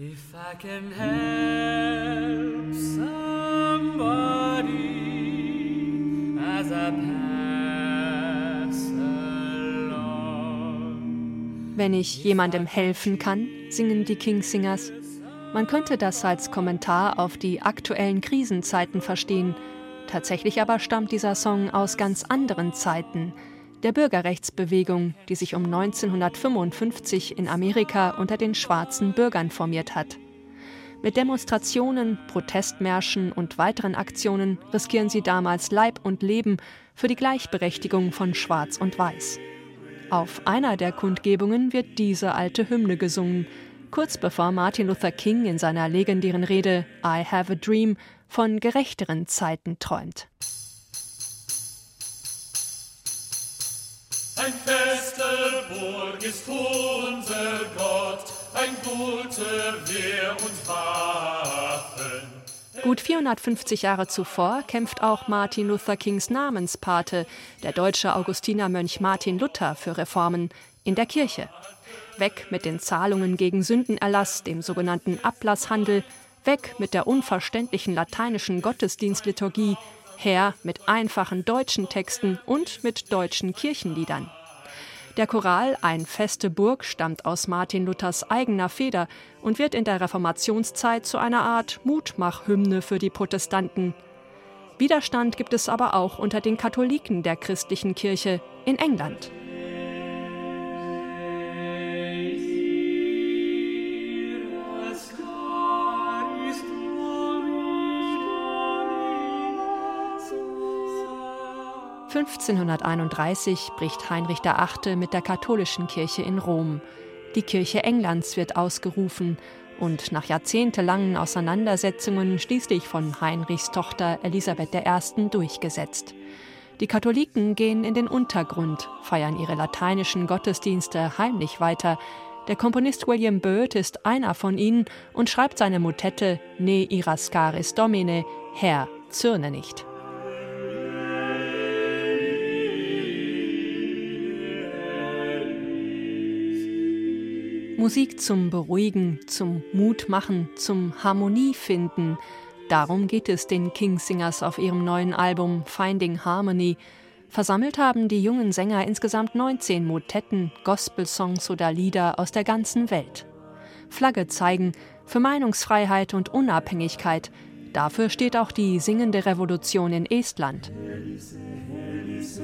Wenn ich jemandem helfen kann, singen die Kingsingers. Man könnte das als Kommentar auf die aktuellen Krisenzeiten verstehen. Tatsächlich aber stammt dieser Song aus ganz anderen Zeiten, der Bürgerrechtsbewegung, die sich um 1955 in Amerika unter den schwarzen Bürgern formiert hat. Mit Demonstrationen, Protestmärschen und weiteren Aktionen riskieren sie damals Leib und Leben für die Gleichberechtigung von Schwarz und Weiß. Auf einer der Kundgebungen wird diese alte Hymne gesungen, kurz bevor Martin Luther King in seiner legendären Rede I Have a Dream von gerechteren Zeiten träumt. Ein feste Burg ist unser Gott, ein guter Wehr und Waffen. Gut 450 Jahre zuvor kämpft auch Martin Luther Kings Namenspate, der deutsche Augustinermönch Martin Luther, für Reformen in der Kirche. Weg mit den Zahlungen gegen Sündenerlass, dem sogenannten Ablasshandel, weg mit der unverständlichen lateinischen Gottesdienstliturgie, her mit einfachen deutschen Texten und mit deutschen Kirchenliedern. Der Choral Ein feste Burg stammt aus Martin Luthers eigener Feder und wird in der Reformationszeit zu einer Art Mutmachhymne für die Protestanten. Widerstand gibt es aber auch unter den Katholiken der christlichen Kirche in England. 1531 bricht Heinrich VIII. mit der katholischen Kirche in Rom. Die Kirche Englands wird ausgerufen und nach jahrzehntelangen Auseinandersetzungen schließlich von Heinrichs Tochter Elisabeth I. durchgesetzt. Die Katholiken gehen in den Untergrund, feiern ihre lateinischen Gottesdienste heimlich weiter. Der Komponist William Byrd ist einer von ihnen und schreibt seine Motette Ne irascaris Domine, Herr, zürne nicht. Musik zum Beruhigen, zum Mutmachen, zum Harmoniefinden. Darum geht es den Kingsingers auf ihrem neuen Album Finding Harmony. Versammelt haben die jungen Sänger insgesamt 19 Motetten, Gospelsongs oder Lieder aus der ganzen Welt. Flagge zeigen für Meinungsfreiheit und Unabhängigkeit. Dafür steht auch die singende Revolution in Estland. Elise, Elise,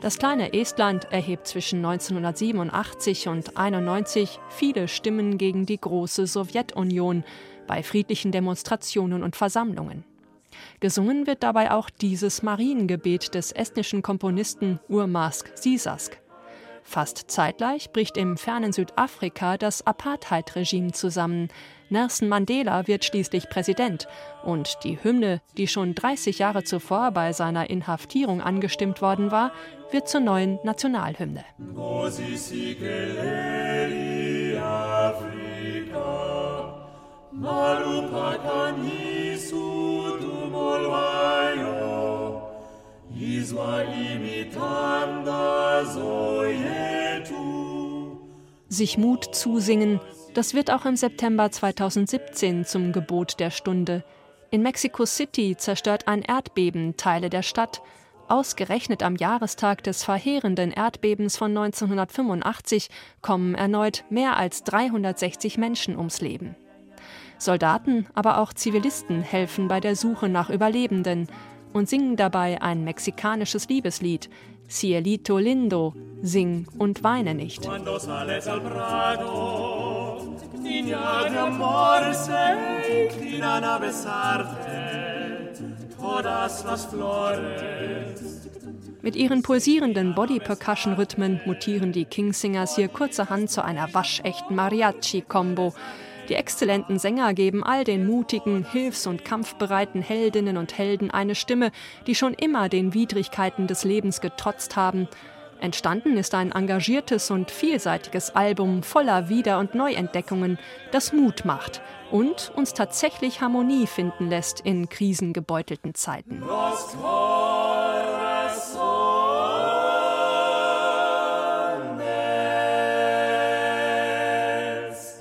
das kleine Estland erhebt zwischen 1987 und 1991 viele Stimmen gegen die große Sowjetunion bei friedlichen Demonstrationen und Versammlungen. Gesungen wird dabei auch dieses Mariengebet des estnischen Komponisten Urmask Sisask. Fast zeitgleich bricht im fernen Südafrika das Apartheid-Regime zusammen. Nelson Mandela wird schließlich Präsident und die Hymne, die schon 30 Jahre zuvor bei seiner Inhaftierung angestimmt worden war, wird zur neuen Nationalhymne. Iswa sich Mut zusingen, das wird auch im September 2017 zum Gebot der Stunde. In Mexico City zerstört ein Erdbeben Teile der Stadt. Ausgerechnet am Jahrestag des verheerenden Erdbebens von 1985 kommen erneut mehr als 360 Menschen ums Leben. Soldaten, aber auch Zivilisten helfen bei der Suche nach Überlebenden und singen dabei ein mexikanisches Liebeslied, Cielito lindo, sing und weine nicht. Mit ihren pulsierenden Body-Percussion-Rhythmen mutieren die Kingsingers hier kurzerhand zu einer waschechten Mariachi-Kombo, die exzellenten Sänger geben all den mutigen, hilfs- und kampfbereiten Heldinnen und Helden eine Stimme, die schon immer den Widrigkeiten des Lebens getrotzt haben. Entstanden ist ein engagiertes und vielseitiges Album voller Wieder- und Neuentdeckungen, das Mut macht und uns tatsächlich Harmonie finden lässt in krisengebeutelten Zeiten.